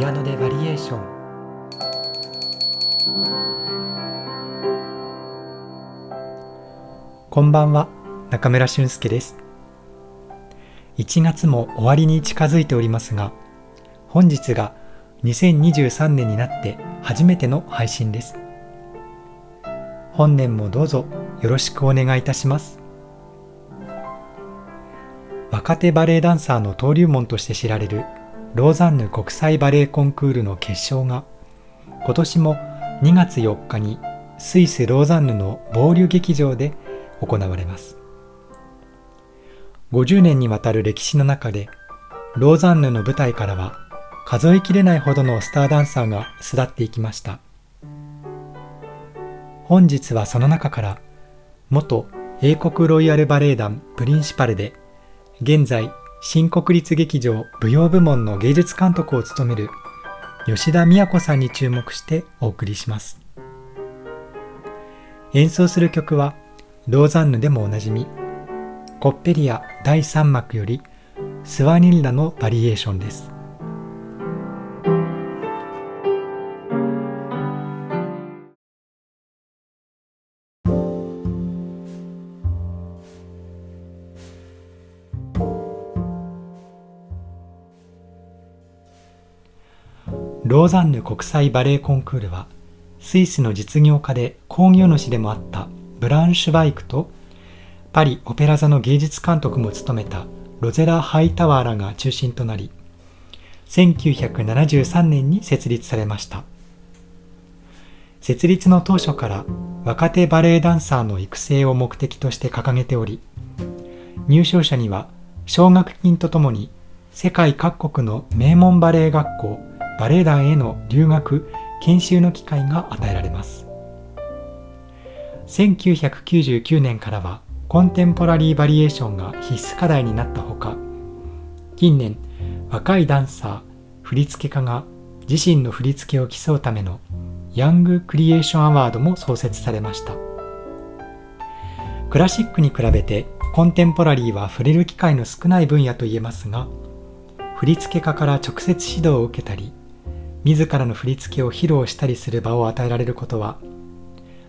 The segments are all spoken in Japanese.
ピアノでバリエーション。こんばんは中村俊介です。1月も終わりに近づいておりますが本日が2023年になって初めての配信です。本年もどうぞよろしくお願いいたします。若手バレエダンサーの登竜門として知られるローザンヌ国際バレエコンクールの決勝が今年も2月4日にスイス・ローザンヌの防流劇場で行われます。50年にわたる歴史の中でローザンヌの舞台からは数えきれないほどのスターダンサーが巣立っていきました。本日はその中から元英国ロイヤルバレエ団プリンシパルで現在新国立劇場舞踊部門の芸術監督を務める吉田美子さんに注目してお送りします。演奏する曲はローザンヌでもおなじみコッペリア第3幕よりスワニルダのバリエーションです。ローザンヌ国際バレエコンクールはスイスの実業家で工業主でもあったブランシュバイクとパリ・オペラ座の芸術監督も務めたロゼラ・ハイタワーらが中心となり1973年に設立されました。設立の当初から若手バレエダンサーの育成を目的として掲げており入賞者には奨学金とともに世界各国の名門バレエ学校バレエ団への留学研修の機会が与えられます。1999年からはコンテンポラリーバリエーションが必須課題になったほか近年若いダンサー振付家が自身の振り付けを競うためのヤングクリエーションアワードも創設されました。クラシックに比べてコンテンポラリーは触れる機会の少ない分野といえますが振付家から直接指導を受けたり自らの振り付けを披露したりする場を与えられることは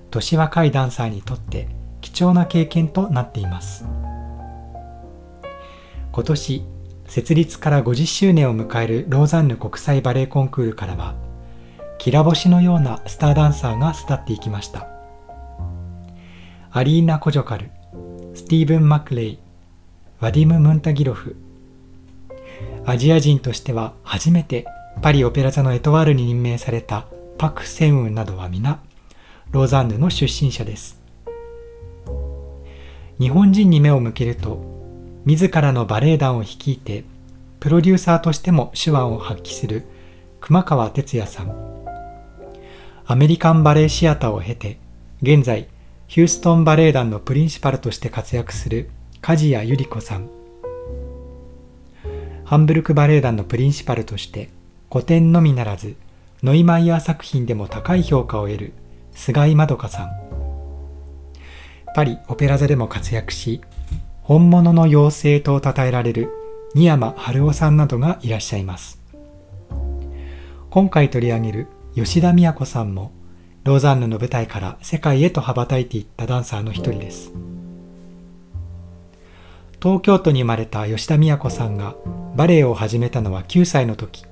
年若いダンサーにとって貴重な経験となっています。今年設立から50周年を迎えるローザンヌ国際バレエコンクールからはきら星のようなスターダンサーが巣立っていきました。アリーナ・コジョカルスティーブン・マクレイワディム・ムンタギロフアジア人としては初めてパリ・オペラ座のエトワールに任命されたパク・センウンなどは皆ローザンヌの出身者です。日本人に目を向けると自らのバレエ団を率いてプロデューサーとしても手腕を発揮する熊川哲也さん。アメリカンバレエシアターを経て現在ヒューストンバレエ団のプリンシパルとして活躍する梶谷百合子さん。ハンブルクバレエ団のプリンシパルとして古典のみならずノイマイヤー作品でも高い評価を得る菅井まどかさん。パリ・オペラ座でも活躍し本物の妖精と称えられる新山春夫さんなどがいらっしゃいます。今回取り上げる吉田美子さんもローザンヌの舞台から世界へと羽ばたいていったダンサーの一人です。東京都に生まれた吉田美子さんがバレエを始めたのは9歳の時。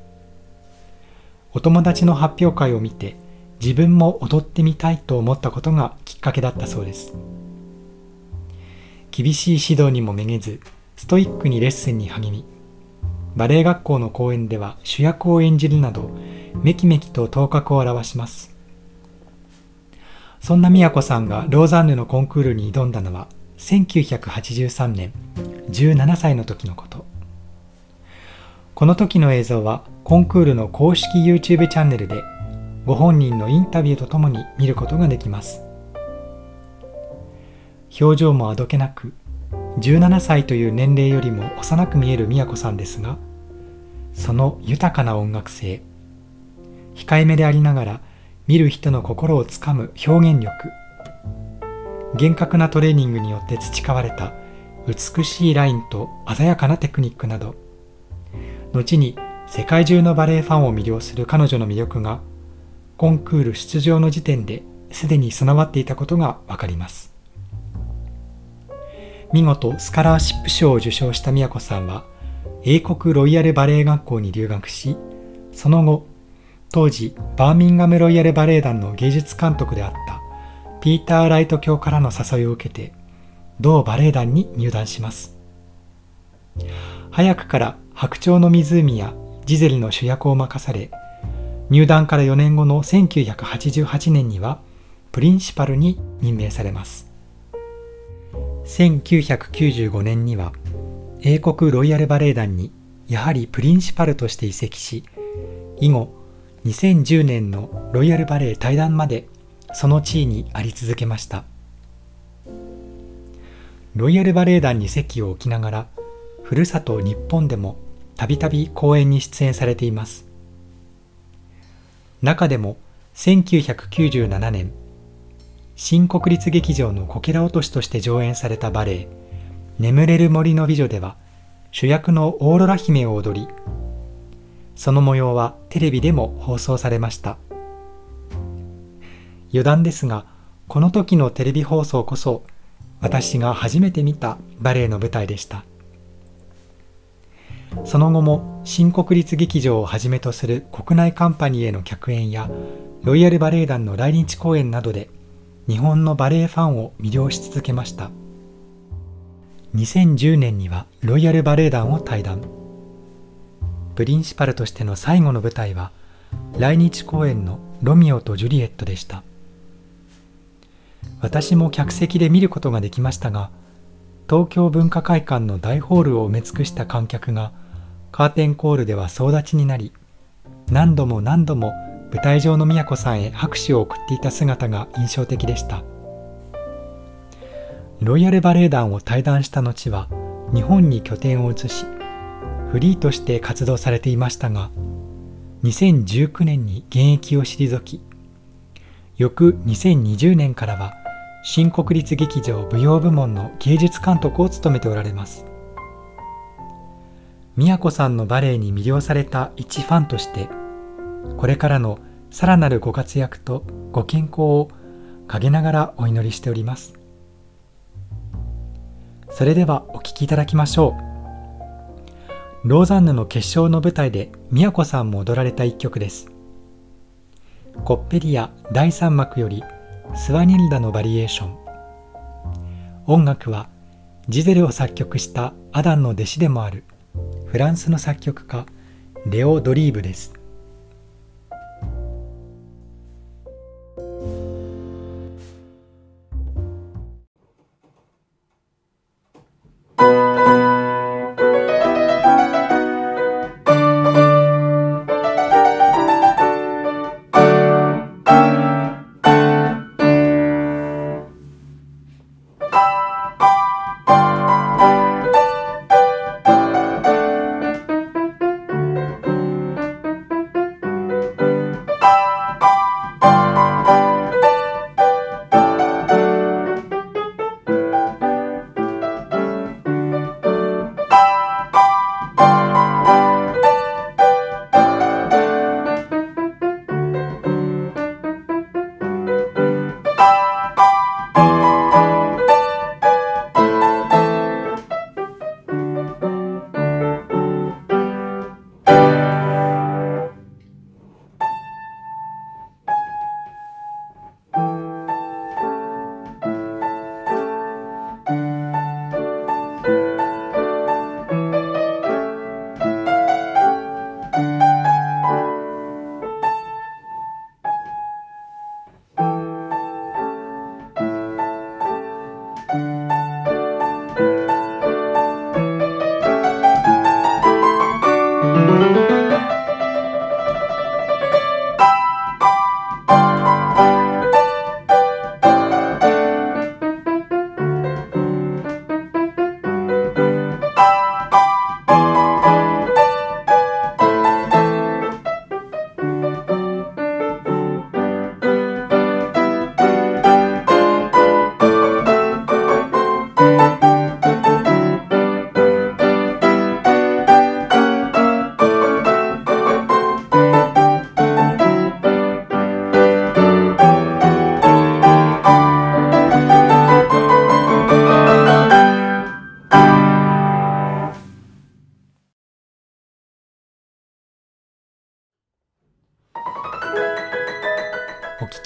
お友達の発表会を見て自分も踊ってみたいと思ったことがきっかけだったそうです。厳しい指導にもめげずストイックにレッスンに励みバレエ学校の公演では主役を演じるなどめきめきと頭角を現します。そんな宮子さんがローザンヌのコンクールに挑んだのは1983年17歳の時のこと。この時の映像はコンクールの公式 YouTube チャンネルでご本人のインタビューとともに見ることができます。表情もあどけなく17歳という年齢よりも幼く見える宮子さんですがその豊かな音楽性控えめでありながら見る人の心をつかむ表現力厳格なトレーニングによって培われた美しいラインと鮮やかなテクニックなど後に世界中のバレエファンを魅了する彼女の魅力がコンクール出場の時点ですでに備わっていたことがわかります。見事スカラーシップ賞を受賞した宮子さんは英国ロイヤルバレエ学校に留学しその後当時バーミンガムロイヤルバレエ団の芸術監督であったピーター・ライト教からの誘いを受けて同バレエ団に入団します。早くから白鳥の湖やジゼルの主役を任され入団から4年後の1988年にはプリンシパルに任命されます。1995年には英国ロイヤルバレエ団にやはりプリンシパルとして移籍し以後2010年のロイヤルバレエ対談までその地位にあり続けました。ロイヤルバレエ団に席を置きながらふるさと日本でもたびたび公演に出演されています。中でも1997年新国立劇場のこけら落としとして上演されたバレエ「眠れる森の美女」では主役のオーロラ姫を踊りその模様はテレビでも放送されました。余談ですがこの時のテレビ放送こそ私が初めて見たバレエの舞台でした。その後も新国立劇場をはじめとする国内カンパニーへの客演やロイヤルバレエ団の来日公演などで日本のバレエファンを魅了し続けました。2010年にはロイヤルバレエ団を退団。プリンシパルとしての最後の舞台は来日公演の「ロミオとジュリエット」でした。私も客席で見ることができましたが東京文化会館の大ホールを埋め尽くした観客がカーテンコールでは総立ちになり何度も何度も舞台上の宮子さんへ拍手を送っていた姿が印象的でした。ロイヤルバレエ団を退団した後は日本に拠点を移しフリーとして活動されていましたが2019年に現役を退き翌2020年からは新国立劇場舞踊部門の芸術監督を務めておられます。宮子さんのバレエに魅了された一ファンとしてこれからのさらなるご活躍とご健康を陰ながらお祈りしております。それではお聴きいただきましょう。ローザンヌの決勝の舞台で宮子さんも踊られた一曲です。コッペリア第3幕より「スワニルダのバリエーション。音楽はジゼルを作曲したアダンの弟子でもあるフランスの作曲家レオ・ドリーブです。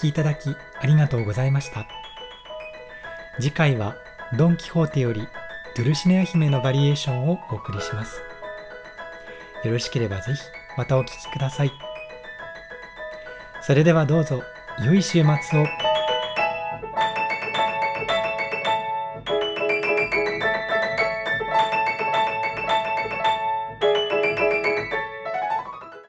きいただきありがとうございました。次回はドン・キホーテよりドゥルシネア姫のバリエーションをお送りします。よろしければぜひまたお聴きください。それではどうぞ良い週末を。